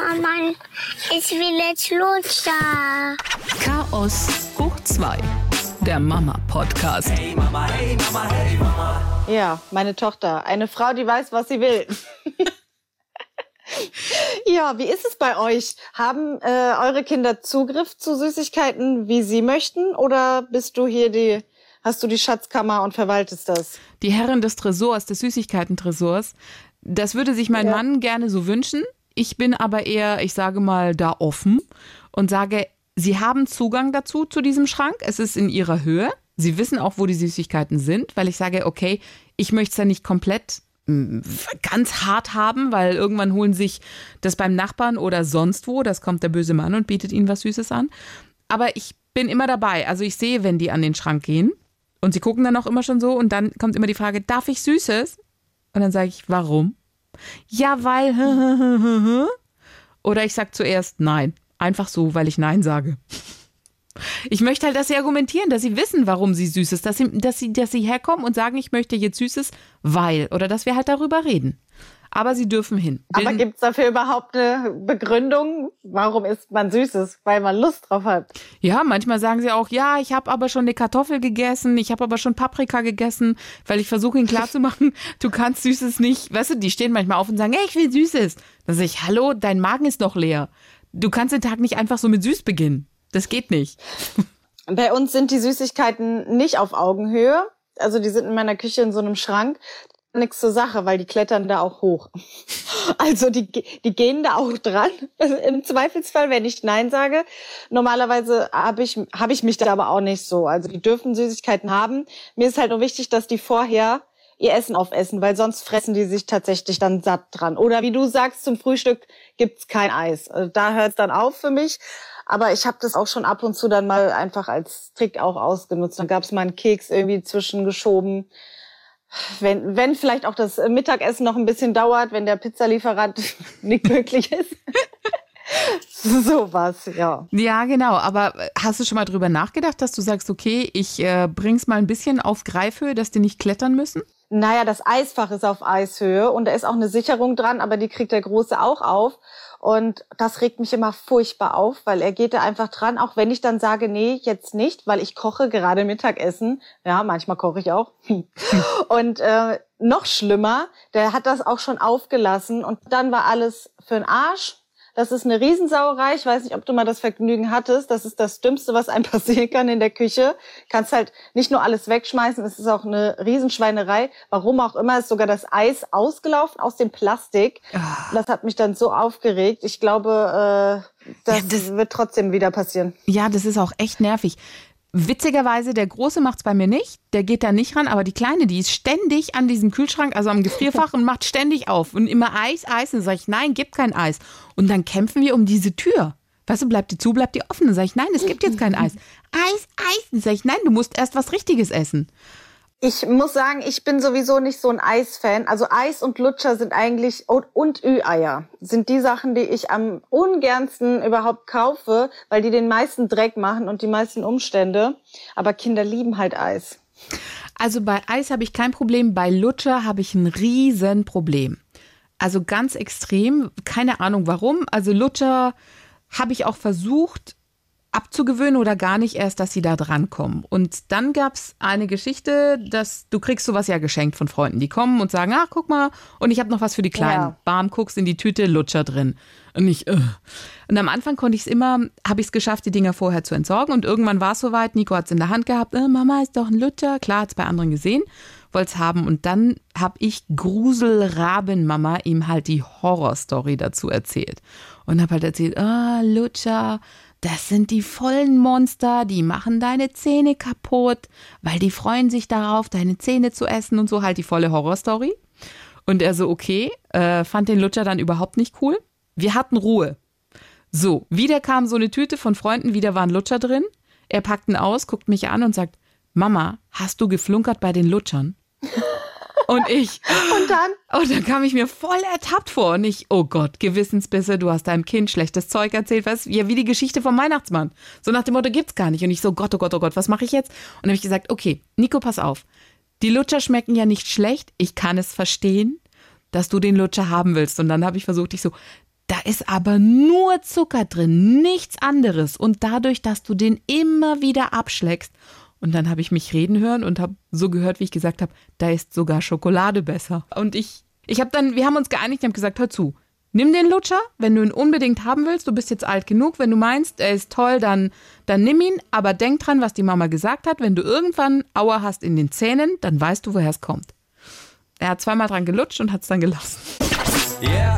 Mama, ich will jetzt Lutscher. Chaos hoch 2. Der Mama-Podcast. Hey Mama, hey Mama, hey Mama. Ja, meine Tochter. Eine Frau, die weiß, was sie will. ja, wie ist es bei euch? Haben äh, eure Kinder Zugriff zu Süßigkeiten, wie sie möchten? Oder bist du hier die, hast du die Schatzkammer und verwaltest das? Die Herrin des Tresors, des Süßigkeiten-Tresors. Das würde sich mein Ja. Mann gerne so wünschen. Ich bin aber eher, ich sage mal, da offen und sage, Sie haben Zugang dazu, zu diesem Schrank. Es ist in Ihrer Höhe. Sie wissen auch, wo die Süßigkeiten sind, weil ich sage, okay, ich möchte es ja nicht komplett mm, ganz hart haben, weil irgendwann holen sich das beim Nachbarn oder sonst wo, das kommt der böse Mann und bietet ihnen was Süßes an. Aber ich bin immer dabei. Also ich sehe, wenn die an den Schrank gehen und sie gucken dann auch immer schon so und dann kommt immer die Frage, darf ich Süßes? Und dann sage ich, warum? Ja, weil. Oder ich sage zuerst nein. Einfach so, weil ich nein sage. Ich möchte halt, dass sie argumentieren, dass sie wissen, warum sie Süßes, dass sie, dass sie, dass sie herkommen und sagen, ich möchte jetzt Süßes, weil. Oder dass wir halt darüber reden. Aber sie dürfen hin. Aber Bilden- gibt's dafür überhaupt eine Begründung? Warum isst man Süßes? Weil man Lust drauf hat. Ja, manchmal sagen sie auch, ja, ich habe aber schon eine Kartoffel gegessen, ich habe aber schon Paprika gegessen, weil ich versuche ihnen klarzumachen, du kannst Süßes nicht. Weißt du, die stehen manchmal auf und sagen, hey, ich will Süßes. Dann sage ich, hallo, dein Magen ist noch leer. Du kannst den Tag nicht einfach so mit Süß beginnen. Das geht nicht. Bei uns sind die Süßigkeiten nicht auf Augenhöhe. Also die sind in meiner Küche in so einem Schrank. Nix zur Sache, weil die klettern da auch hoch. Also die, die gehen da auch dran. Also Im Zweifelsfall, wenn ich Nein sage. Normalerweise habe ich, hab ich mich da aber auch nicht so. Also die dürfen Süßigkeiten haben. Mir ist halt nur wichtig, dass die vorher ihr Essen aufessen, weil sonst fressen die sich tatsächlich dann satt dran. Oder wie du sagst, zum Frühstück gibt's kein Eis. Also da hört's dann auf für mich. Aber ich habe das auch schon ab und zu dann mal einfach als Trick auch ausgenutzt. Dann gab's mal einen Keks irgendwie zwischengeschoben. Wenn, wenn vielleicht auch das Mittagessen noch ein bisschen dauert, wenn der Pizzalieferant nicht möglich ist. Sowas, ja. Ja, genau. Aber hast du schon mal drüber nachgedacht, dass du sagst, okay, ich äh, bring's mal ein bisschen auf Greifhöhe, dass die nicht klettern müssen? Naja, das Eisfach ist auf Eishöhe und da ist auch eine Sicherung dran, aber die kriegt der Große auch auf. Und das regt mich immer furchtbar auf, weil er geht da einfach dran, auch wenn ich dann sage, nee, jetzt nicht, weil ich koche gerade Mittagessen. Ja, manchmal koche ich auch. und äh, noch schlimmer, der hat das auch schon aufgelassen und dann war alles für den Arsch. Das ist eine Riesensauerei. Ich weiß nicht, ob du mal das Vergnügen hattest. Das ist das Dümmste, was einem passieren kann in der Küche. Kannst halt nicht nur alles wegschmeißen, es ist auch eine Riesenschweinerei. Warum auch immer ist sogar das Eis ausgelaufen aus dem Plastik. Das hat mich dann so aufgeregt. Ich glaube, äh, das, Ja, das- wird trotzdem wieder passieren. Ja, das ist auch echt nervig. Witzigerweise, der Große macht's bei mir nicht, der geht da nicht ran, aber die Kleine, die ist ständig an diesem Kühlschrank, also am Gefrierfach und macht ständig auf und immer Eis, Eis. Und dann sage ich, nein, gibt kein Eis. Und dann kämpfen wir um diese Tür. Weißt du, bleibt die zu, bleibt die offen. Dann sage ich, nein, es gibt jetzt kein Eis. Eis, Eis. Dann sage ich, nein, du musst erst was Richtiges essen. Ich muss sagen, ich bin sowieso nicht so ein Eisfan. Also Eis und Lutscher sind eigentlich und, Ü-Eier sind die Sachen, die ich am ungernsten überhaupt kaufe, weil die den meisten Dreck machen und die meisten Umstände. Aber Kinder lieben halt Eis. Also bei Eis habe ich kein Problem, bei Lutscher habe ich ein Riesenproblem. Also ganz extrem, keine Ahnung warum. Also Lutscher habe ich auch versucht abzugewöhnen oder gar nicht erst, dass sie da drankommen. Und dann gab es eine Geschichte, dass du kriegst sowas ja geschenkt von Freunden, die kommen und sagen, ach guck mal, und ich habe noch was für die Kleinen. Ja. Bam, guckst in die Tüte, Lutscher drin. Und ich, äh. Und am Anfang konnte ich es immer, habe ich es geschafft, die Dinger vorher zu entsorgen. Und irgendwann war es soweit, Nico hat es in der Hand gehabt, äh, Mama ist doch ein Lutscher. Klar, hat es bei anderen gesehen, wollte es haben. Und dann habe ich Gruselrabenmama ihm halt die Horrorstory dazu erzählt. Und habe halt erzählt, ah, Lutscher, das sind die vollen Monster, die machen deine Zähne kaputt, weil die freuen sich darauf, deine Zähne zu essen und so halt die volle Horrorstory. Und er so, okay, äh, fand den Lutscher dann überhaupt nicht cool. Wir hatten Ruhe. So, wieder kam so eine Tüte von Freunden, wieder war ein Lutscher drin. Er packt ihn aus, guckt mich an und sagt, Mama, hast du geflunkert bei den Lutschern? Und ich, Und dann? und dann kam ich mir voll ertappt vor und ich, oh Gott, Gewissensbisse, du hast deinem Kind schlechtes Zeug erzählt, was ja wie die Geschichte vom Weihnachtsmann. So nach dem Motto gibt's gar nicht und ich so Gott, oh Gott, oh Gott, was mache ich jetzt? Und dann habe ich gesagt, okay, Nico, pass auf. Die Lutscher schmecken ja nicht schlecht, ich kann es verstehen, dass du den Lutscher haben willst und dann habe ich versucht, ich so Da ist aber nur Zucker drin, nichts anderes. Und dadurch, dass du den immer wieder abschlägst, und dann habe ich mich reden hören und habe so gehört, wie ich gesagt habe, da ist sogar Schokolade besser. Und ich, ich habe dann, wir haben uns geeinigt, ich habe gesagt, hör zu, nimm den Lutscher, wenn du ihn unbedingt haben willst, du bist jetzt alt genug, wenn du meinst, er ist toll, dann, dann nimm ihn, aber denk dran, was die Mama gesagt hat, wenn du irgendwann Auer hast in den Zähnen, dann weißt du, woher es kommt. Er hat zweimal dran gelutscht und hat es dann gelassen. Yeah.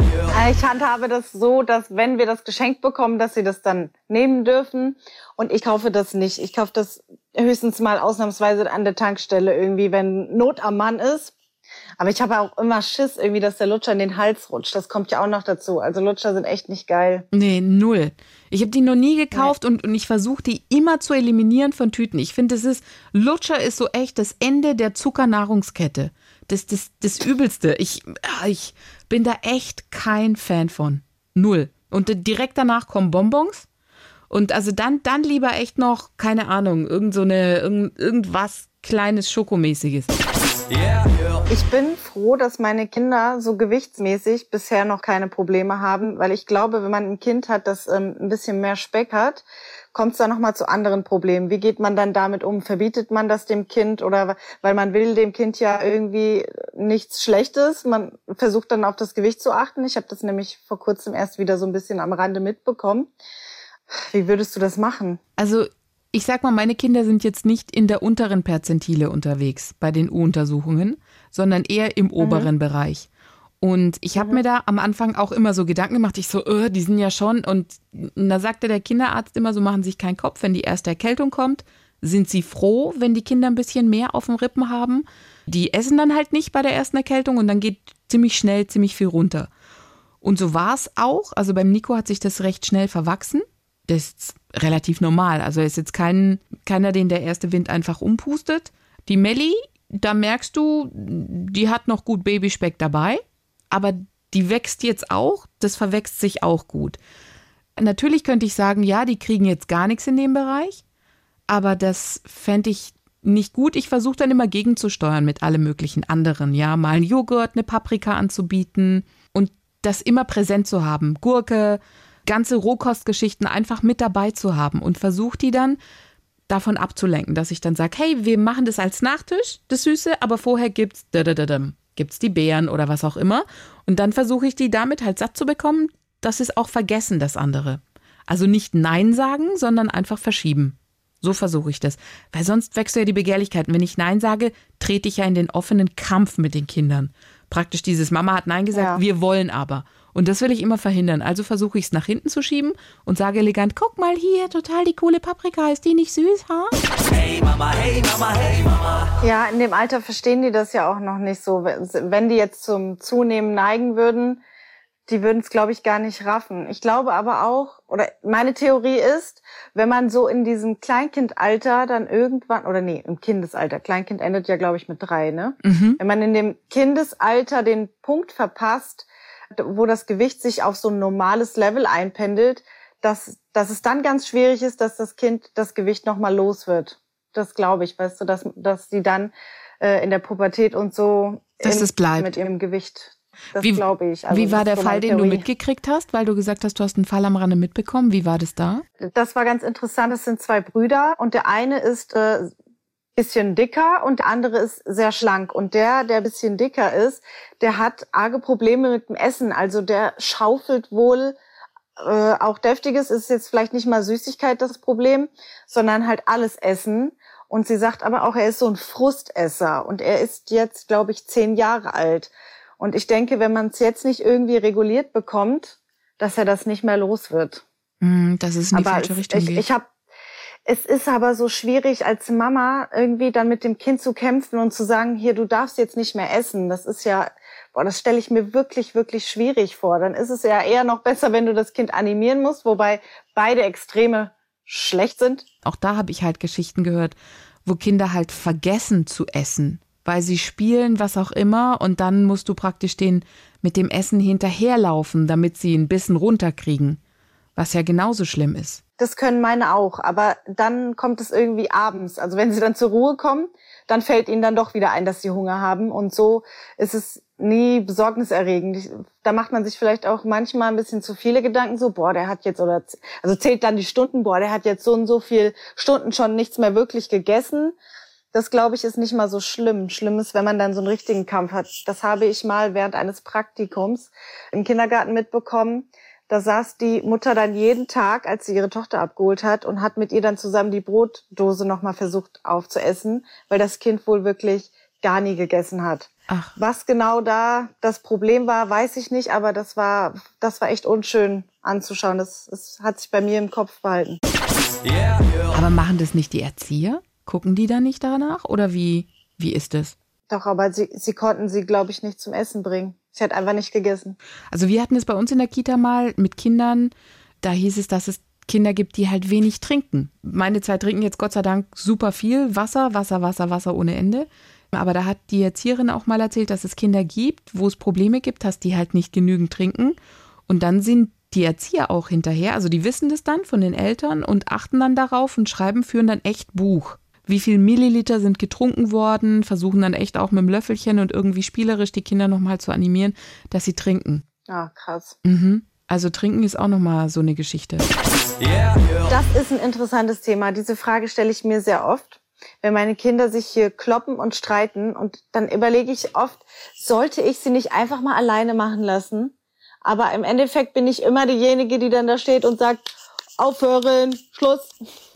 Ich handhabe das so, dass wenn wir das geschenkt bekommen, dass sie das dann nehmen dürfen. Und ich kaufe das nicht. Ich kaufe das höchstens mal ausnahmsweise an der Tankstelle irgendwie, wenn Not am Mann ist. Aber ich habe auch immer Schiss irgendwie, dass der Lutscher in den Hals rutscht. Das kommt ja auch noch dazu. Also Lutscher sind echt nicht geil. Nee, null. Ich habe die noch nie gekauft und, und ich versuche die immer zu eliminieren von Tüten. Ich finde, es ist, Lutscher ist so echt das Ende der Zuckernahrungskette. Das, das, das Übelste. Ich, ah, ich bin da echt kein Fan von. Null. Und direkt danach kommen Bonbons. Und also dann, dann lieber echt noch, keine Ahnung, irgend so eine, irgend, irgendwas kleines Schokomäßiges. Yeah. Ich bin froh, dass meine Kinder so gewichtsmäßig bisher noch keine Probleme haben, weil ich glaube, wenn man ein Kind hat, das ähm, ein bisschen mehr Speck hat, kommt es dann nochmal zu anderen Problemen. Wie geht man dann damit um? Verbietet man das dem Kind oder weil man will dem Kind ja irgendwie nichts Schlechtes? Man versucht dann auf das Gewicht zu achten. Ich habe das nämlich vor kurzem erst wieder so ein bisschen am Rande mitbekommen. Wie würdest du das machen? Also ich sag mal, meine Kinder sind jetzt nicht in der unteren Perzentile unterwegs bei den U-Untersuchungen, sondern eher im oberen Bereich. Und ich habe mir da am Anfang auch immer so Gedanken gemacht, ich so, äh, die sind ja schon. Und da sagte der Kinderarzt immer so, machen sich keinen Kopf, wenn die erste Erkältung kommt, sind Sie froh, wenn die Kinder ein bisschen mehr auf dem Rippen haben. Die essen dann halt nicht bei der ersten Erkältung und dann geht ziemlich schnell ziemlich viel runter. Und so war es auch. Also beim Nico hat sich das recht schnell verwachsen. Das ist relativ normal. Also ist jetzt kein, keiner, den der erste Wind einfach umpustet. Die Melli, da merkst du, die hat noch gut Babyspeck dabei, aber die wächst jetzt auch, das verwächst sich auch gut. Natürlich könnte ich sagen, ja, die kriegen jetzt gar nichts in dem Bereich, aber das fände ich nicht gut. Ich versuche dann immer gegenzusteuern mit allem möglichen anderen. Ja, mal einen Joghurt, eine Paprika anzubieten und das immer präsent zu haben. Gurke, ganze Rohkostgeschichten einfach mit dabei zu haben und versuche die dann davon abzulenken, dass ich dann sage, hey, wir machen das als Nachtisch, das Süße, aber vorher gibt's gibt's die Beeren oder was auch immer und dann versuche ich die damit halt satt zu bekommen, dass es auch vergessen das andere. Also nicht nein sagen, sondern einfach verschieben. So versuche ich das, weil sonst wächst ja die Begehrlichkeit. Und wenn ich nein sage, trete ich ja in den offenen Kampf mit den Kindern. Praktisch dieses Mama hat nein gesagt, Ja. wir wollen aber. Und das will ich immer verhindern. Also versuche ich es nach hinten zu schieben und sage elegant, guck mal hier, total die coole Paprika, ist die nicht süß, ha? Hey Mama, hey Mama, hey Mama. Ja, in dem Alter verstehen die das ja auch noch nicht so. Wenn die jetzt zum Zunehmen neigen würden, die würden es, glaube ich, gar nicht raffen. Ich glaube aber auch, oder meine Theorie ist, wenn man so in diesem Kleinkindalter dann irgendwann, oder nee, im Kindesalter, Kleinkind endet ja, glaube ich, mit drei, ne? Wenn man in dem Kindesalter den Punkt verpasst, wo das Gewicht sich auf so ein normales Level einpendelt, dass, dass es dann ganz schwierig ist, dass das Kind das Gewicht nochmal los wird. Das glaube ich, weißt du, dass, dass die dann äh, in der Pubertät und so Dass in- es bleibt. mit ihrem Gewicht. Das Wie- glaube ich. Also Wie war das der so Fall, den du Theorie. mitgekriegt hast, weil du gesagt hast, du hast einen Fall am Rande mitbekommen? Wie war das da? Das war ganz interessant. Es sind zwei Brüder und der eine ist äh, bisschen dicker und der andere ist sehr schlank. Und der, der bisschen dicker ist, der hat arge Probleme mit dem Essen. Also der schaufelt wohl äh, auch deftiges, ist jetzt vielleicht nicht mal Süßigkeit das Problem, sondern halt alles Essen. Und sie sagt aber auch, er ist so ein Frustesser und er ist jetzt, glaube ich, zehn Jahre alt. Und ich denke, wenn man es jetzt nicht irgendwie reguliert bekommt, dass er das nicht mehr los wird. Hm, dass es in die Aber falsche Richtung ich, geht. ich habe es ist aber so schwierig als Mama irgendwie dann mit dem Kind zu kämpfen und zu sagen, hier du darfst jetzt nicht mehr essen. Das ist ja boah, das stelle ich mir wirklich wirklich schwierig vor. Dann ist es ja eher noch besser, wenn du das Kind animieren musst, wobei beide Extreme schlecht sind. auch da habe ich halt Geschichten gehört, wo Kinder halt vergessen zu essen, weil sie spielen, was auch immer, und dann musst du praktisch den mit dem Essen hinterherlaufen, damit sie ein bisschen runterkriegen. was ja genauso schlimm ist. Das können meine auch, aber dann kommt es irgendwie abends. Also wenn sie dann zur Ruhe kommen, dann fällt ihnen dann doch wieder ein, dass sie Hunger haben. Und so ist es nie besorgniserregend. Da macht man sich vielleicht auch manchmal ein bisschen zu viele Gedanken, so, boah, der hat jetzt, oder, also zählt dann die Stunden, boah, der hat jetzt so und so viel Stunden schon nichts mehr wirklich gegessen. Das, glaube ich, ist nicht mal so schlimm. Schlimm ist, wenn man dann so einen richtigen Kampf hat. Das habe ich mal während eines Praktikums im Kindergarten mitbekommen. Da saß die Mutter dann jeden Tag, als sie ihre Tochter abgeholt hat und hat mit ihr dann zusammen die Brotdose nochmal versucht aufzuessen, weil das Kind wohl wirklich gar nie gegessen hat. Ach. Was genau da das Problem war, weiß ich nicht, aber das war, das war echt unschön anzuschauen. Das, das hat sich bei mir im Kopf behalten. Yeah. Aber machen das nicht die Erzieher? Gucken die da nicht danach? Oder wie, wie ist es? Doch, aber sie, sie konnten sie, glaube ich, nicht zum Essen bringen. Sie hat einfach nicht gegessen. Also wir hatten es bei uns in der Kita mal mit Kindern, da hieß es, dass es Kinder gibt, die halt wenig trinken. Meine zwei trinken jetzt Gott sei Dank super viel Wasser, Wasser, Wasser, Wasser ohne Ende. Aber da hat die Erzieherin auch mal erzählt, dass es Kinder gibt, wo es Probleme gibt, dass die halt nicht genügend trinken. Und dann sind die Erzieher auch hinterher, also die wissen das dann von den Eltern und achten dann darauf und schreiben, führen dann echt Buch. Wie viel Milliliter sind getrunken worden, versuchen dann echt auch mit dem Löffelchen und irgendwie spielerisch die Kinder nochmal zu animieren, dass sie trinken. Ah, krass. Mhm. Also trinken ist auch nochmal so eine Geschichte. Yeah. Das ist ein interessantes Thema. Diese Frage stelle ich mir sehr oft, wenn meine Kinder sich hier kloppen und streiten. Und dann überlege ich oft, sollte ich sie nicht einfach mal alleine machen lassen? Aber im Endeffekt bin ich immer diejenige, die dann da steht und sagt, aufhören, Schluss.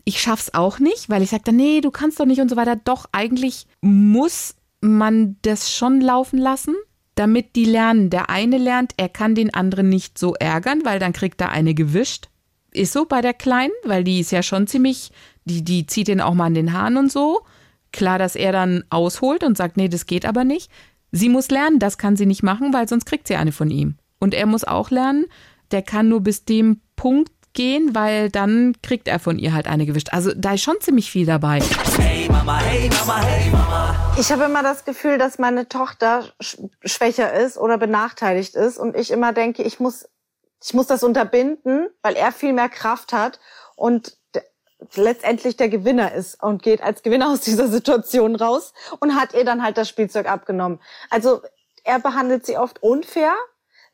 Ich schaff's auch nicht, weil ich sage nee, du kannst doch nicht und so weiter. Doch, eigentlich muss man das schon laufen lassen, damit die lernen. Der eine lernt, er kann den anderen nicht so ärgern, weil dann kriegt der eine gewischt. Ist so bei der Kleinen, weil die ist ja schon ziemlich, die, die zieht den auch mal an den Haaren und so. Klar, dass er dann ausholt und sagt, nee, das geht aber nicht. Sie muss lernen, das kann sie nicht machen, weil sonst kriegt sie eine von ihm. Und er muss auch lernen, der kann nur bis dem Punkt gehen, weil dann kriegt er von ihr halt eine gewischt. Also da ist schon ziemlich viel dabei. Hey Mama, hey Mama, hey Mama. Ich habe immer das Gefühl, dass meine Tochter sch schwächer ist oder benachteiligt ist und ich immer denke, ich muss, ich muss das unterbinden, weil er viel mehr Kraft hat und letztendlich der Gewinner ist und geht als Gewinner aus dieser Situation raus und hat ihr dann halt das Spielzeug abgenommen. Also er behandelt sie oft unfair,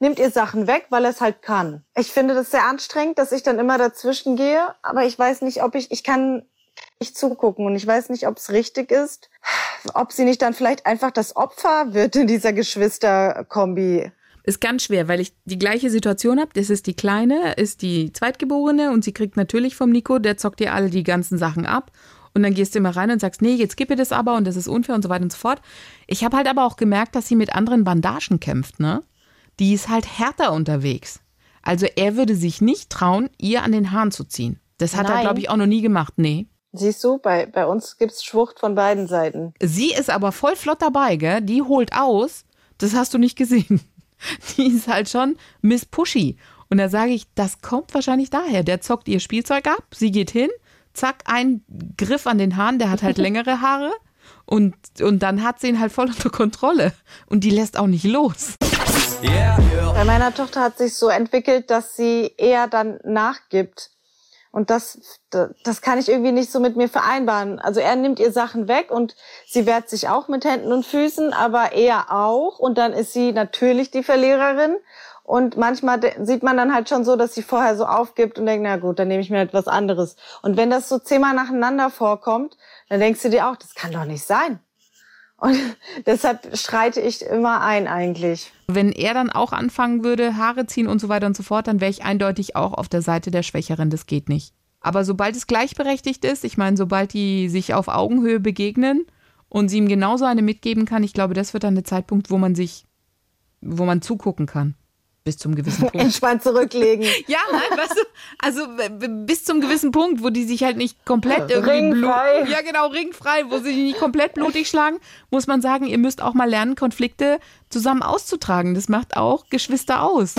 nimmt ihr Sachen weg, weil er es halt kann. Ich finde das sehr anstrengend, dass ich dann immer dazwischen gehe, aber ich weiß nicht, ob ich, ich kann nicht zugucken und ich weiß nicht, ob es richtig ist, ob sie nicht dann vielleicht einfach das Opfer wird in dieser Geschwisterkombi. Ist ganz schwer, weil ich die gleiche Situation habe. Das ist die Kleine, ist die Zweitgeborene und sie kriegt natürlich vom Nico, der zockt ihr alle die ganzen Sachen ab. Und dann gehst du immer rein und sagst, nee, jetzt gib ihr das aber und das ist unfair und so weiter und so fort. Ich habe halt aber auch gemerkt, dass sie mit anderen Bandagen kämpft, ne? Die ist halt härter unterwegs. Also er würde sich nicht trauen, ihr an den Haaren zu ziehen. Das hat er, Nein. glaube ich, auch noch nie gemacht. Nee. Siehst du, bei, bei uns gibt's Schwucht von beiden Seiten. Sie ist aber voll flott dabei, gell? Die holt aus. Das hast du nicht gesehen. Die ist halt schon Miss Pushy. Und da sage ich, das kommt wahrscheinlich daher. Der zockt ihr Spielzeug ab, sie geht hin, zack, ein Griff an den Haaren, der hat halt längere Haare. Und, und dann hat sie ihn halt voll unter Kontrolle. Und die lässt auch nicht los. Bei meiner Tochter hat sich so entwickelt, dass sie eher dann nachgibt. Und das, das kann ich irgendwie nicht so mit mir vereinbaren. Also er nimmt ihr Sachen weg und sie wehrt sich auch mit Händen und Füßen, aber er auch. Und dann ist sie natürlich die Verliererin. Und manchmal sieht man dann halt schon so, dass sie vorher so aufgibt und denkt, na gut, dann nehme ich mir halt was anderes. Und wenn das so zehnmal nacheinander vorkommt, dann denkst du dir auch, das kann doch nicht sein. Und deshalb streite ich immer ein eigentlich. Wenn er dann auch anfangen würde, Haare ziehen und so weiter und so fort, dann wäre ich eindeutig auch auf der Seite der Schwächeren. Das geht nicht. Aber sobald es gleichberechtigt ist, ich meine, sobald die sich auf Augenhöhe begegnen und sie ihm genauso eine mitgeben kann, ich glaube, das wird dann der Zeitpunkt, wo man sich, wo man zugucken kann. Bis zum gewissen Punkt. Entspannt zurücklegen. Ja, nein, weißt du, also bis zum gewissen Punkt, wo die sich halt nicht komplett irgendwie Ringfrei. ja genau ringfrei, wo sie sich nicht komplett blutig schlagen, muss man sagen, ihr müsst auch mal lernen, Konflikte zusammen auszutragen. Das macht auch Geschwister aus.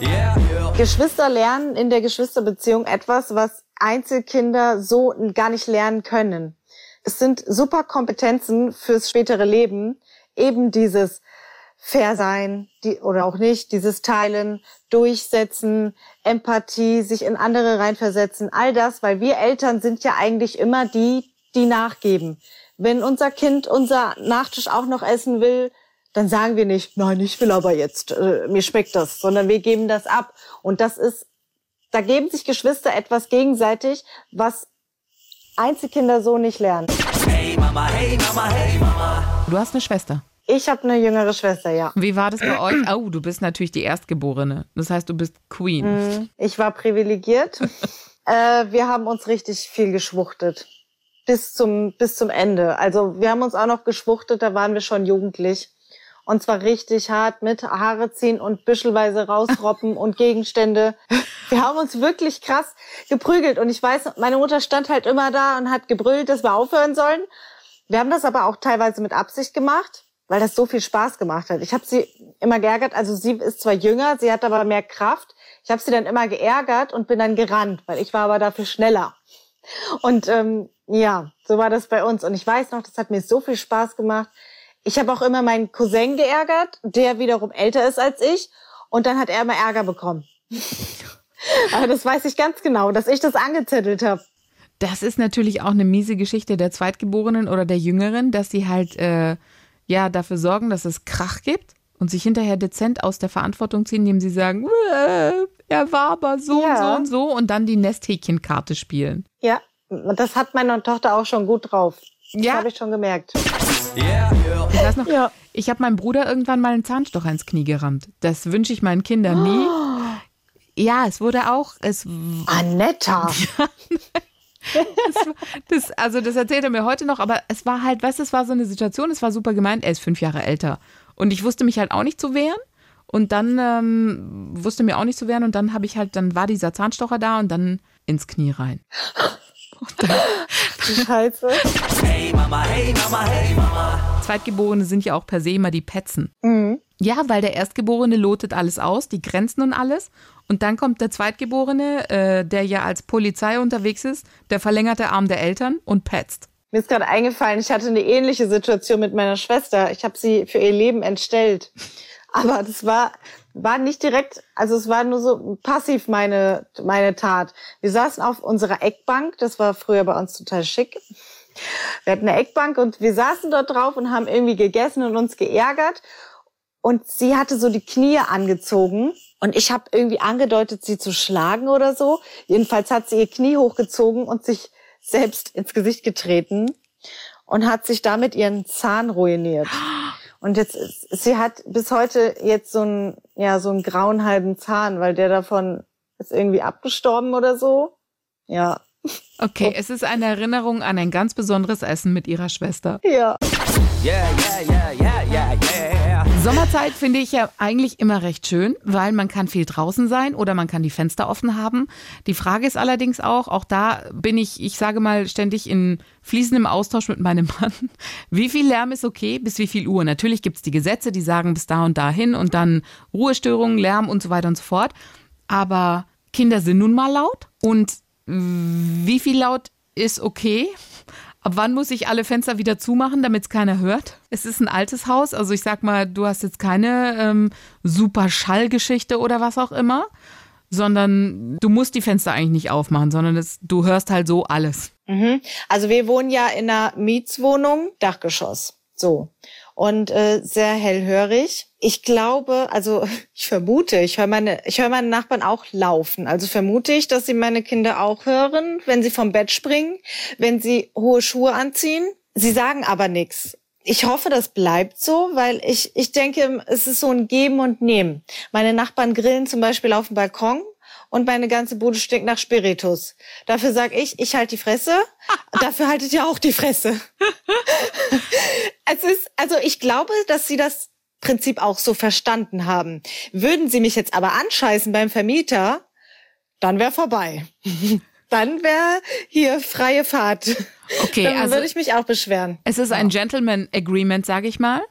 Yeah. Geschwister lernen in der Geschwisterbeziehung etwas, was Einzelkinder so gar nicht lernen können. Es sind super Kompetenzen fürs spätere Leben. Eben dieses fair sein, die, oder auch nicht, dieses Teilen, Durchsetzen, Empathie, sich in andere reinversetzen, all das, weil wir Eltern sind ja eigentlich immer die, die nachgeben. Wenn unser Kind unser Nachtisch auch noch essen will, dann sagen wir nicht, nein, ich will aber jetzt, äh, mir schmeckt das, sondern wir geben das ab. Und das ist, da geben sich Geschwister etwas gegenseitig, was Einzelkinder so nicht lernen. Hey Mama, hey Mama, hey Mama. Du hast eine Schwester. Ich habe eine jüngere Schwester, ja. Wie war das bei euch? Oh, du bist natürlich die Erstgeborene. Das heißt, du bist Queen. Ich war privilegiert. äh, wir haben uns richtig viel geschwuchtet. Bis zum, bis zum Ende. Also wir haben uns auch noch geschwuchtet, da waren wir schon jugendlich. Und zwar richtig hart mit Haare ziehen und büschelweise rausroppen und Gegenstände. Wir haben uns wirklich krass geprügelt. Und ich weiß, meine Mutter stand halt immer da und hat gebrüllt, dass wir aufhören sollen. Wir haben das aber auch teilweise mit Absicht gemacht, weil das so viel Spaß gemacht hat. Ich habe sie immer geärgert. Also sie ist zwar jünger, sie hat aber mehr Kraft. Ich habe sie dann immer geärgert und bin dann gerannt, weil ich war aber dafür schneller. Und ähm, ja, so war das bei uns. Und ich weiß noch, das hat mir so viel Spaß gemacht. Ich habe auch immer meinen Cousin geärgert, der wiederum älter ist als ich. Und dann hat er immer Ärger bekommen. Aber das weiß ich ganz genau, dass ich das angezettelt habe. Das ist natürlich auch eine miese Geschichte der Zweitgeborenen oder der Jüngeren, dass sie halt äh, ja dafür sorgen, dass es Krach gibt und sich hinterher dezent aus der Verantwortung ziehen, indem sie sagen, er war aber so Ja. und so und so und dann die Nesthäkchenkarte spielen. Ja, das hat meine Tochter auch schon gut drauf. Das Ja. habe ich schon gemerkt. Yeah, yeah. Ich weiß noch, Ja. ich habe meinem Bruder irgendwann mal einen Zahnstocher ins Knie gerammt. Das wünsche ich meinen Kindern nie. Ja, es wurde auch, es Anetta. Das, also das erzählt er mir heute noch, aber es war halt, weißt du, es war so eine Situation, es war super gemeint, er ist fünf Jahre älter. Und ich wusste mich halt auch nicht zu wehren. Und dann ähm, wusste mir auch nicht zu wehren und dann habe ich halt, dann war dieser Zahnstocher da und dann ins Knie rein. Scheiße. Hey Mama, hey Mama, hey Mama. Zweitgeborene sind ja auch per se immer die Petzen. Ja, weil der Erstgeborene lotet alles aus, die Grenzen und alles. Und dann kommt der Zweitgeborene, äh, der ja als Polizei unterwegs ist, der verlängerte Arm der Eltern und petzt. Mir ist gerade eingefallen, ich hatte eine ähnliche Situation mit meiner Schwester. Ich habe sie für ihr Leben entstellt. Aber das war, war nicht direkt, also es war nur so passiv meine, meine Tat. Wir saßen auf unserer Eckbank, das war früher bei uns total schick. Wir hatten eine Eckbank und wir saßen dort drauf und haben irgendwie gegessen und uns geärgert. Und sie hatte so die Knie angezogen und ich habe irgendwie angedeutet, sie zu schlagen oder so. Jedenfalls hat sie ihr Knie hochgezogen und sich selbst ins Gesicht getreten und hat sich damit ihren Zahn ruiniert. Und jetzt sie hat bis heute jetzt so einen, ja, so einen grauen halben Zahn, weil der davon ist irgendwie abgestorben oder so. Ja. Okay, es ist eine Erinnerung an ein ganz besonderes Essen mit ihrer Schwester. Ja. Yeah, yeah, yeah, yeah, yeah, yeah. Sommerzeit finde ich ja eigentlich immer recht schön, weil man kann viel draußen sein oder man kann die Fenster offen haben. Die Frage ist allerdings auch, auch da bin ich, ich sage mal, ständig in fließendem Austausch mit meinem Mann. Wie viel Lärm ist okay, bis wie viel Uhr? Natürlich gibt es die Gesetze, die sagen bis da und dahin und dann Ruhestörungen, Lärm und so weiter und so fort. Aber Kinder sind nun mal laut und wie viel laut ist okay? Ab wann muss ich alle Fenster wieder zumachen, damit es keiner hört? Es ist ein altes Haus, also ich sag mal, du hast jetzt keine ähm, super Schallgeschichte oder was auch immer, sondern du musst die Fenster eigentlich nicht aufmachen, sondern es, du hörst halt so alles. Mhm. Also wir wohnen ja in einer Mietswohnung, Dachgeschoss. So. Und äh, sehr hellhörig. Ich glaube, also ich vermute, ich höre meine, ich höre meine Nachbarn auch laufen. Also vermute ich, dass sie meine Kinder auch hören, wenn sie vom Bett springen, wenn sie hohe Schuhe anziehen. Sie sagen aber nichts. Ich hoffe, das bleibt so, weil ich, ich denke, es ist so ein Geben und Nehmen. Meine Nachbarn grillen zum Beispiel auf dem Balkon und meine ganze Bude stinkt nach Spiritus. Dafür sag ich, ich halte die Fresse. Dafür haltet ihr auch die Fresse. es ist, also ich glaube, dass sie das Prinzip auch so verstanden haben. Würden sie mich jetzt aber anscheißen beim Vermieter, dann wäre vorbei. dann wäre hier freie Fahrt. Okay, dann also würde ich mich auch beschweren. es ist ein Gentleman Agreement, sage ich mal.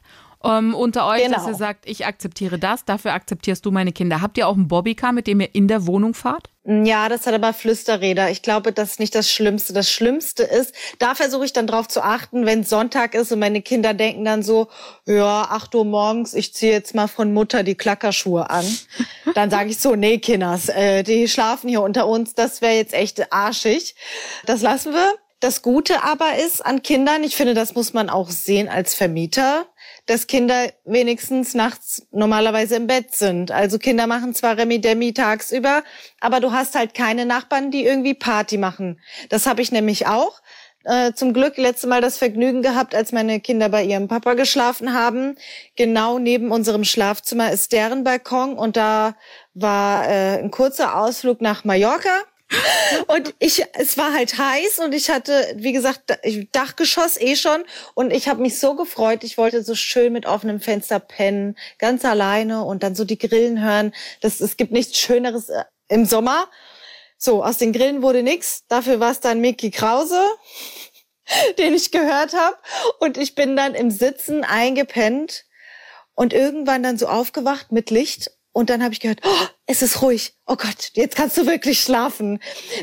Ähm, unter euch, dass Genau. ihr sagt, ich akzeptiere das, dafür akzeptierst du meine Kinder. Habt ihr auch einen Bobbycar, mit dem ihr in der Wohnung fahrt? Ja, das hat aber Flüsterräder. Ich glaube, das ist nicht das Schlimmste. Das Schlimmste ist, da versuche ich dann drauf zu achten, wenn Sonntag ist und meine Kinder denken dann so, ja, 8 Uhr morgens, ich ziehe jetzt mal von Mutter die Klackerschuhe an. Dann sage ich so, nee, Kinders, äh, die schlafen hier unter uns, das wäre jetzt echt arschig. Das lassen wir. Das Gute aber ist an Kindern, ich finde, das muss man auch sehen als Vermieter, dass Kinder wenigstens nachts normalerweise im Bett sind. Also Kinder machen zwar Remi-Demi tagsüber, aber du hast halt keine Nachbarn, die irgendwie Party machen. Das habe ich nämlich auch. Äh, zum Glück letzte Mal das Vergnügen gehabt, als meine Kinder bei ihrem Papa geschlafen haben. Genau neben unserem Schlafzimmer ist deren Balkon und da war äh, ein kurzer Ausflug nach Mallorca. Und ich, es war halt heiß und ich hatte, wie gesagt, Dachgeschoss eh schon und ich habe mich so gefreut. Ich wollte so schön mit offenem Fenster pennen, ganz alleine und dann so die Grillen hören. Das, es gibt nichts Schöneres äh, im Sommer. So, aus den Grillen wurde nix. Dafür war es dann Mickey Krause, den ich gehört habe. Und ich bin dann im Sitzen eingepennt und irgendwann dann so aufgewacht mit Licht und dann habe ich gehört, oh, es ist ruhig. Oh Gott, jetzt kannst du wirklich schlafen.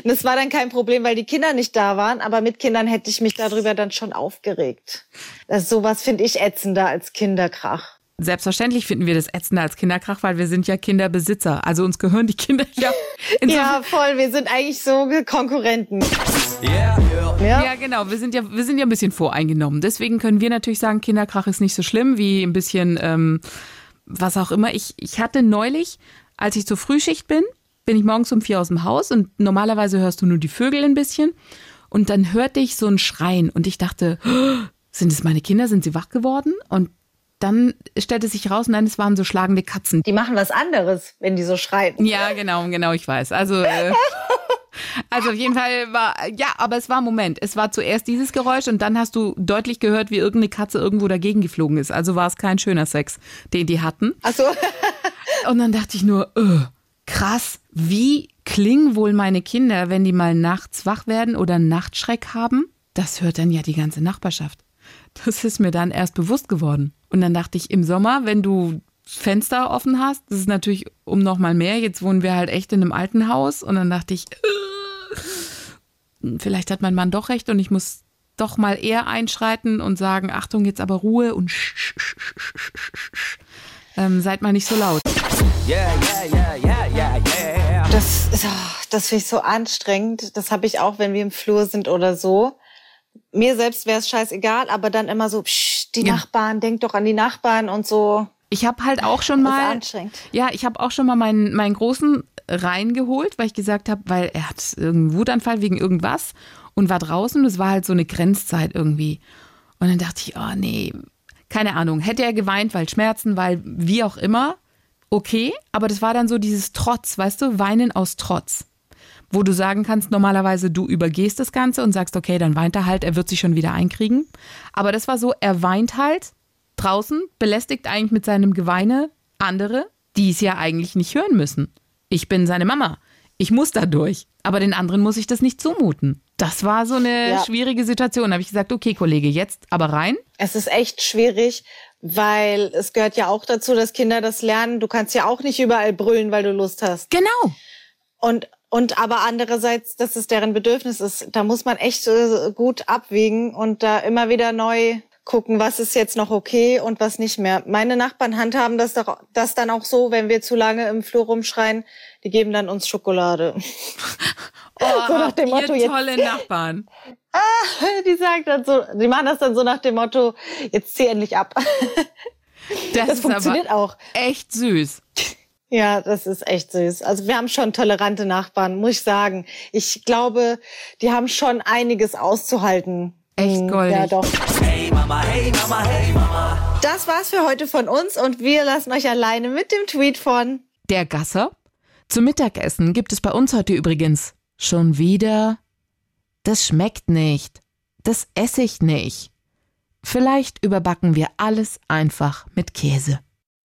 Und das war dann kein Problem, weil die Kinder nicht da waren. Aber mit Kindern hätte ich mich darüber dann schon aufgeregt. Das sowas finde ich ätzender als Kinderkrach. Selbstverständlich finden wir das ätzender als Kinderkrach, weil wir sind ja Kinderbesitzer. Also uns gehören die Kinder ja. ja, voll. Wir sind eigentlich so Konkurrenten. Yeah, yeah. Ja. ja, genau. Wir sind ja, wir sind ja ein bisschen voreingenommen. Deswegen können wir natürlich sagen, Kinderkrach ist nicht so schlimm wie ein bisschen ähm, was auch immer. Ich, ich hatte neulich, als ich zur Frühschicht bin, bin ich morgens um vier aus dem Haus und normalerweise hörst du nur die Vögel ein bisschen. Und dann hörte ich so ein Schreien und ich dachte, oh, sind es meine Kinder? Sind sie wach geworden? Und dann stellte sich raus, nein, es waren so schlagende Katzen. Die machen was anderes, wenn die so schreien. Ja, genau, genau, ich weiß. Also äh, Also auf jeden Fall war, ja, aber es war ein Moment. Es war zuerst dieses Geräusch und dann hast du deutlich gehört, wie irgendeine Katze irgendwo dagegen geflogen ist. Also war es kein schöner Sex, den die hatten. Ach so. und dann dachte ich nur, öh, krass, wie klingen wohl meine Kinder, wenn die mal nachts wach werden oder Nachtschreck haben? Das hört dann ja die ganze Nachbarschaft. Das ist mir dann erst bewusst geworden. Und dann dachte ich, im Sommer, wenn du Fenster offen hast, das ist natürlich um noch mal mehr. Jetzt wohnen wir halt echt in einem alten Haus und dann dachte ich, äh, vielleicht hat mein Mann doch recht und ich muss doch mal eher einschreiten und sagen, Achtung, jetzt aber Ruhe und sch, sch, sch, ähm, seid mal nicht so laut. Yeah, yeah, yeah. Das, ah, das finde ich so anstrengend. Das habe ich auch, wenn wir im Flur sind oder so. Mir selbst wäre es scheißegal, aber dann immer so, psch, die Ja. Nachbarn, denk doch an die Nachbarn und so. Ich habe halt auch schon mal, ja, ich habe auch schon mal meinen, meinen großen reingeholt, weil ich gesagt habe, weil er hat irgendeinen Wutanfall wegen irgendwas und war draußen. Das war halt so eine Grenzzeit irgendwie. Und dann dachte ich, oh nee, keine Ahnung. Hätte er geweint, weil Schmerzen, weil wie auch immer, okay. Aber das war dann so dieses Trotz, weißt du, Weinen aus Trotz. Wo du sagen kannst, normalerweise du übergehst das Ganze und sagst, okay, dann weint er halt, er wird sich schon wieder einkriegen. Aber das war so, er weint halt draußen, belästigt eigentlich mit seinem Geweine andere, die es ja eigentlich nicht hören müssen. Ich bin seine Mama. Ich muss da durch. Aber den anderen muss ich das nicht zumuten. Das war so eine Ja. schwierige Situation. Da habe ich gesagt, okay, Kollege, jetzt aber rein. Es ist echt schwierig, weil es gehört ja auch dazu, dass Kinder das lernen. Du kannst ja auch nicht überall brüllen, weil du Lust hast. Genau. Und, und aber andererseits, dass es deren Bedürfnis ist, da muss man echt äh, gut abwägen und da immer wieder neu gucken, was ist jetzt noch okay und was nicht mehr. Meine Nachbarn handhaben das, doch, das dann auch so, wenn wir zu lange im Flur rumschreien, die geben dann uns Schokolade. Oh, So nach dem ihr Motto, jetzt- tolle Nachbarn. die sagen dann so, die machen das dann so nach dem Motto, jetzt zieh endlich ab. Das, Das ist aber funktioniert auch. echt süß. Ja, das ist echt süß. Also wir haben schon tolerante Nachbarn, muss ich sagen. Ich glaube, die haben schon einiges auszuhalten. Echt Hm, goldig. Ja, doch. Hey Mama, hey Mama, hey Mama. Das war's für heute von uns und wir lassen euch alleine mit dem Tweet von Der Gasser? Zum Mittagessen gibt es bei uns heute übrigens schon wieder. Das schmeckt nicht. Das esse ich nicht. Vielleicht überbacken wir alles einfach mit Käse.